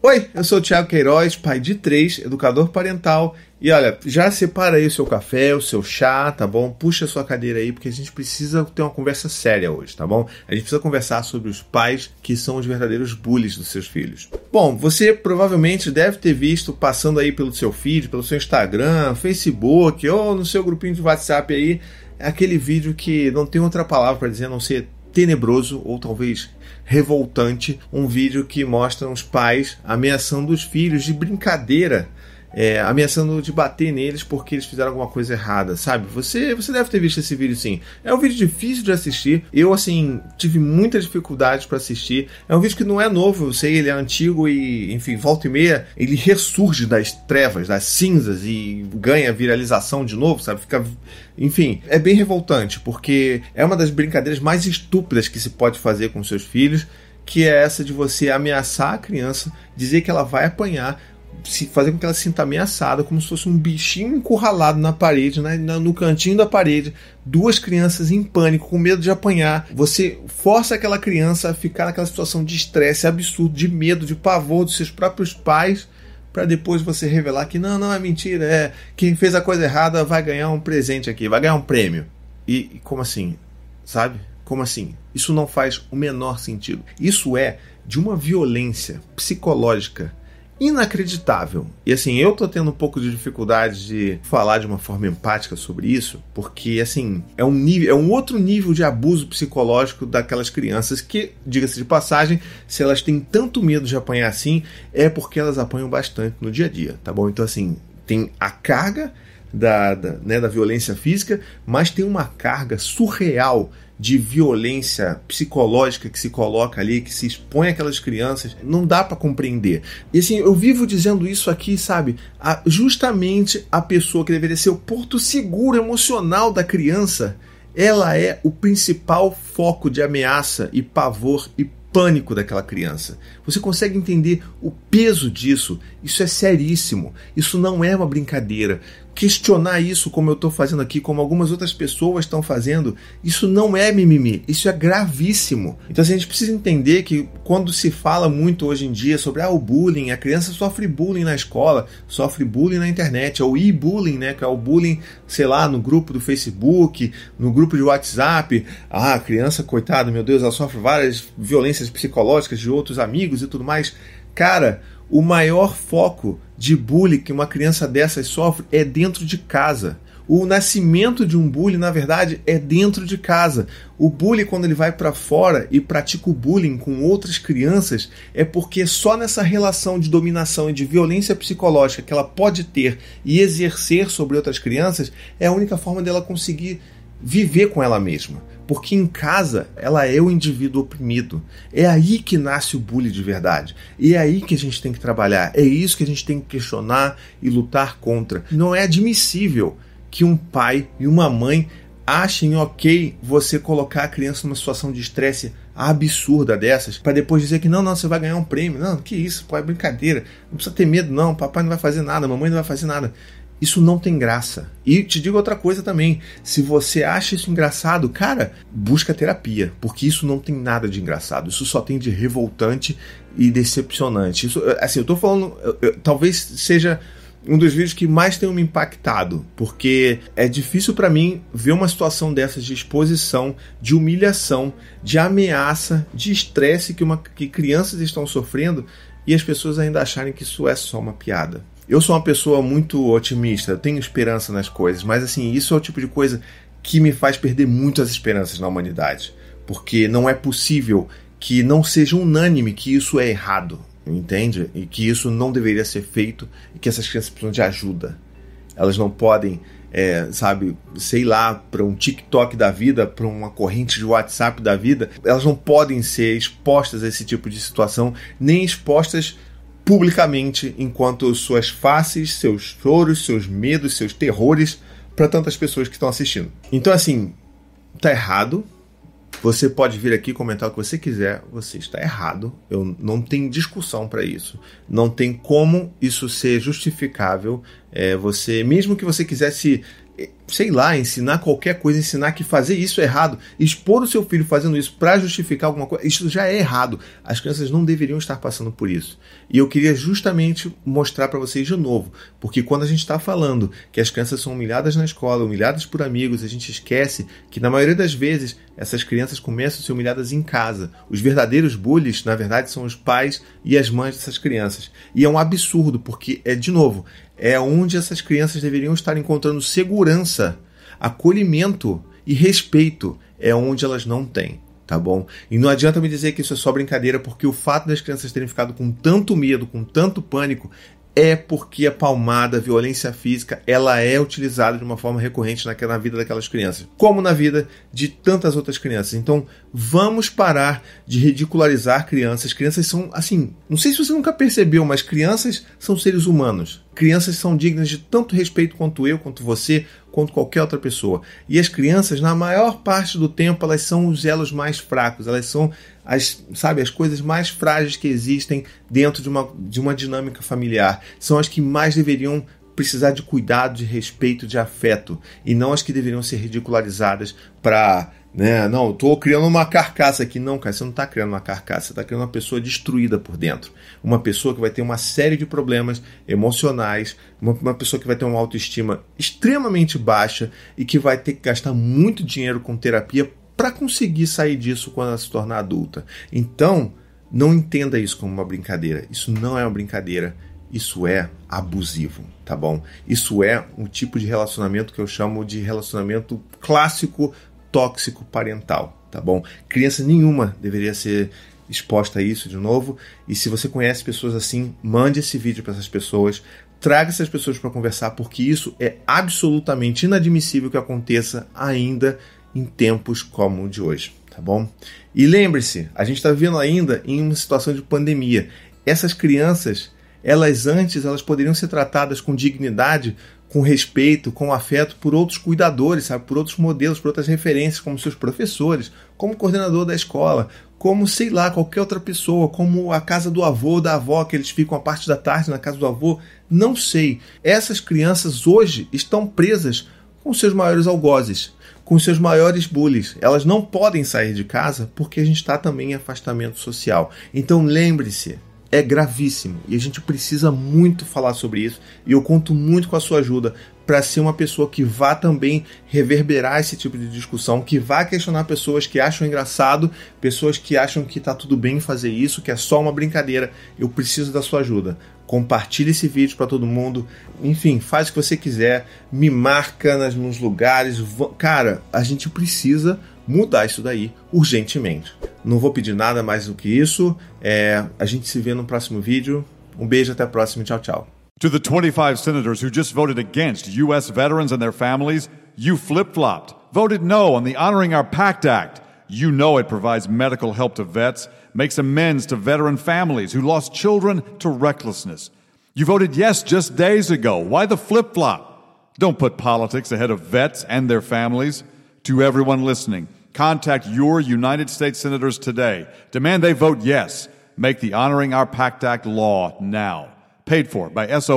Oi, eu sou o Thiago Queiroz, pai de três, educador parental. E olha, já separa aí o seu café, o seu chá, tá bom? Puxa a sua cadeira aí, porque a gente precisa ter uma conversa séria hoje, tá bom? A gente precisa conversar sobre os pais que são os verdadeiros bullies dos seus filhos. Bom, você provavelmente deve ter visto passando aí pelo seu feed, pelo seu Instagram, Facebook ou no seu grupinho de WhatsApp aí, aquele vídeo que não tem outra palavra para dizer a não ser tenebroso ou talvez revoltante, um vídeo que mostra os pais ameaçando os filhos de brincadeira é, ameaçando de bater neles porque eles fizeram alguma coisa errada, sabe? Você, você deve ter visto esse vídeo sim. É um vídeo difícil de assistir. Eu, assim, tive muitas dificuldades para assistir. É um vídeo que não é novo, eu sei, ele é antigo e, enfim, volta e meia, ele ressurge das trevas, das cinzas e ganha viralização de novo, sabe? Fica. Enfim, é bem revoltante porque é uma das brincadeiras mais estúpidas que se pode fazer com seus filhos que é essa de você ameaçar a criança, dizer que ela vai apanhar, fazer com que ela se sinta ameaçada, como se fosse um bichinho encurralado na parede, né, no cantinho da parede, duas crianças em pânico, com medo de apanhar. Você força aquela criança a ficar naquela situação de estresse absurdo, de medo, de pavor dos seus próprios pais, para depois você revelar que não, não é mentira, é quem fez a coisa errada vai ganhar um presente aqui, vai ganhar um prêmio. E, e como assim? Sabe? Como assim? Isso não faz o menor sentido. Isso é de uma violência psicológica inacreditável. E assim, eu tô tendo um pouco de dificuldade de falar de uma forma empática sobre isso, porque assim, é um nível, é um outro nível de abuso psicológico daquelas crianças que, diga-se de passagem, se elas têm tanto medo de apanhar assim, é porque elas apanham bastante no dia a dia, tá bom? Então assim, tem a carga da, da, né, da violência física, mas tem uma carga surreal de violência psicológica que se coloca ali, que se expõe àquelas crianças, não dá para compreender. E assim, eu vivo dizendo isso aqui, sabe? A, justamente a pessoa que deveria ser o porto seguro emocional da criança, ela é o principal foco de ameaça e pavor e pânico daquela criança. Você consegue entender o peso disso? Isso é seríssimo. Isso não é uma brincadeira questionar isso, como eu estou fazendo aqui, como algumas outras pessoas estão fazendo, isso não é mimimi, isso é gravíssimo. Então assim, a gente precisa entender que quando se fala muito hoje em dia sobre ah, o bullying, a criança sofre bullying na escola, sofre bullying na internet, ou e-bullying, né, que é o bullying, sei lá, no grupo do Facebook, no grupo de WhatsApp, ah, a criança, coitada, meu Deus, ela sofre várias violências psicológicas de outros amigos e tudo mais. Cara, o maior foco de bullying que uma criança dessas sofre é dentro de casa. O nascimento de um bullying, na verdade, é dentro de casa. O bullying, quando ele vai para fora e pratica o bullying com outras crianças, é porque só nessa relação de dominação e de violência psicológica que ela pode ter e exercer sobre outras crianças, é a única forma dela conseguir viver com ela mesma. Porque em casa ela é o indivíduo oprimido. É aí que nasce o bullying de verdade. E é aí que a gente tem que trabalhar. É isso que a gente tem que questionar e lutar contra. Não é admissível que um pai e uma mãe achem ok você colocar a criança numa situação de estresse absurda dessas, para depois dizer que não, não, você vai ganhar um prêmio. Não, que isso, pô, é brincadeira. Não precisa ter medo, não. Papai não vai fazer nada, mamãe não vai fazer nada. Isso não tem graça. E te digo outra coisa também: se você acha isso engraçado, cara, busca terapia, porque isso não tem nada de engraçado. Isso só tem de revoltante e decepcionante. Isso, assim, eu tô falando, eu, eu, talvez seja um dos vídeos que mais tem me impactado, porque é difícil para mim ver uma situação dessas de exposição, de humilhação, de ameaça, de estresse que, uma, que crianças estão sofrendo e as pessoas ainda acharem que isso é só uma piada. Eu sou uma pessoa muito otimista, tenho esperança nas coisas, mas assim, isso é o tipo de coisa que me faz perder muitas esperanças na humanidade. Porque não é possível que não seja unânime que isso é errado, entende? E que isso não deveria ser feito e que essas crianças precisam de ajuda. Elas não podem, é, sabe, sei lá, para um TikTok da vida, para uma corrente de WhatsApp da vida, elas não podem ser expostas a esse tipo de situação, nem expostas publicamente enquanto suas faces, seus choros, seus medos, seus terrores para tantas pessoas que estão assistindo. Então, assim, tá errado. Você pode vir aqui comentar o que você quiser, você está errado. Eu não tem discussão para isso. Não tem como isso ser justificável. É, você, mesmo que você quisesse sei lá, ensinar qualquer coisa, ensinar que fazer isso é errado, expor o seu filho fazendo isso para justificar alguma coisa, isso já é errado. As crianças não deveriam estar passando por isso. E eu queria justamente mostrar para vocês de novo, porque quando a gente está falando que as crianças são humilhadas na escola, humilhadas por amigos, a gente esquece que na maioria das vezes essas crianças começam a ser humilhadas em casa. Os verdadeiros bullies, na verdade, são os pais e as mães dessas crianças. E é um absurdo, porque é de novo, é onde essas crianças deveriam estar encontrando segurança, acolhimento e respeito. É onde elas não têm, tá bom? E não adianta me dizer que isso é só brincadeira, porque o fato das crianças terem ficado com tanto medo, com tanto pânico, é porque a palmada, a violência física, ela é utilizada de uma forma recorrente na, vida daquelas crianças, como na vida de tantas outras crianças. Então, vamos parar de ridicularizar crianças. Crianças são, assim, não sei se você nunca percebeu, mas crianças são seres humanos. Crianças são dignas de tanto respeito quanto eu, quanto você, quanto qualquer outra pessoa. E as crianças, na maior parte do tempo, elas são os elos mais fracos, elas são as, sabe, as coisas mais frágeis que existem dentro de uma, de uma dinâmica familiar. São as que mais deveriam precisar de cuidado, de respeito, de afeto, e não as que deveriam ser ridicularizadas para né? Não, estou criando uma carcaça aqui. Não, cara, você não está criando uma carcaça, você está criando uma pessoa destruída por dentro. Uma pessoa que vai ter uma série de problemas emocionais, uma, uma pessoa que vai ter uma autoestima extremamente baixa e que vai ter que gastar muito dinheiro com terapia para conseguir sair disso quando ela se tornar adulta. Então, não entenda isso como uma brincadeira. Isso não é uma brincadeira. Isso é abusivo, tá bom? Isso é um tipo de relacionamento que eu chamo de relacionamento clássico tóxico parental, tá bom? Criança nenhuma deveria ser exposta a isso de novo. E se você conhece pessoas assim, mande esse vídeo para essas pessoas, traga essas pessoas para conversar, porque isso é absolutamente inadmissível que aconteça ainda em tempos como o de hoje, tá bom? E lembre-se, a gente está vivendo ainda em uma situação de pandemia. Essas crianças, elas antes, elas poderiam ser tratadas com dignidade com respeito, com afeto por outros cuidadores, sabe? Por outros modelos, por outras referências, como seus professores, como coordenador da escola, como sei lá, qualquer outra pessoa, como a casa do avô da avó, que eles ficam a parte da tarde na casa do avô, não sei. Essas crianças hoje estão presas com seus maiores algozes, com seus maiores bullies. Elas não podem sair de casa porque a gente está também em afastamento social. Então lembre-se, é gravíssimo e a gente precisa muito falar sobre isso. E eu conto muito com a sua ajuda para ser uma pessoa que vá também reverberar esse tipo de discussão, que vá questionar pessoas que acham engraçado, pessoas que acham que está tudo bem fazer isso, que é só uma brincadeira. Eu preciso da sua ajuda. Compartilhe esse vídeo para todo mundo. Enfim, faz o que você quiser. Me marca nos lugares. Cara, a gente precisa mudar isso daí urgentemente. Não vou pedir nada mais do que isso. É, a gente se vê no próximo vídeo. Um beijo, até a próxima. Tchau, tchau. To the 25 senators who just voted against U.S. veterans and their families, you flip flopped, voted no on the Honoring Our Pact Act. You know it provides medical help to vets, makes amends to veteran families who lost children to recklessness. You voted yes just days ago. Why the flip flop? Don't put politics ahead of vets and their families. To everyone listening, Contact your United States senators today. Demand they vote yes. Make the Honoring Our Pact Act law now. Paid for by SO.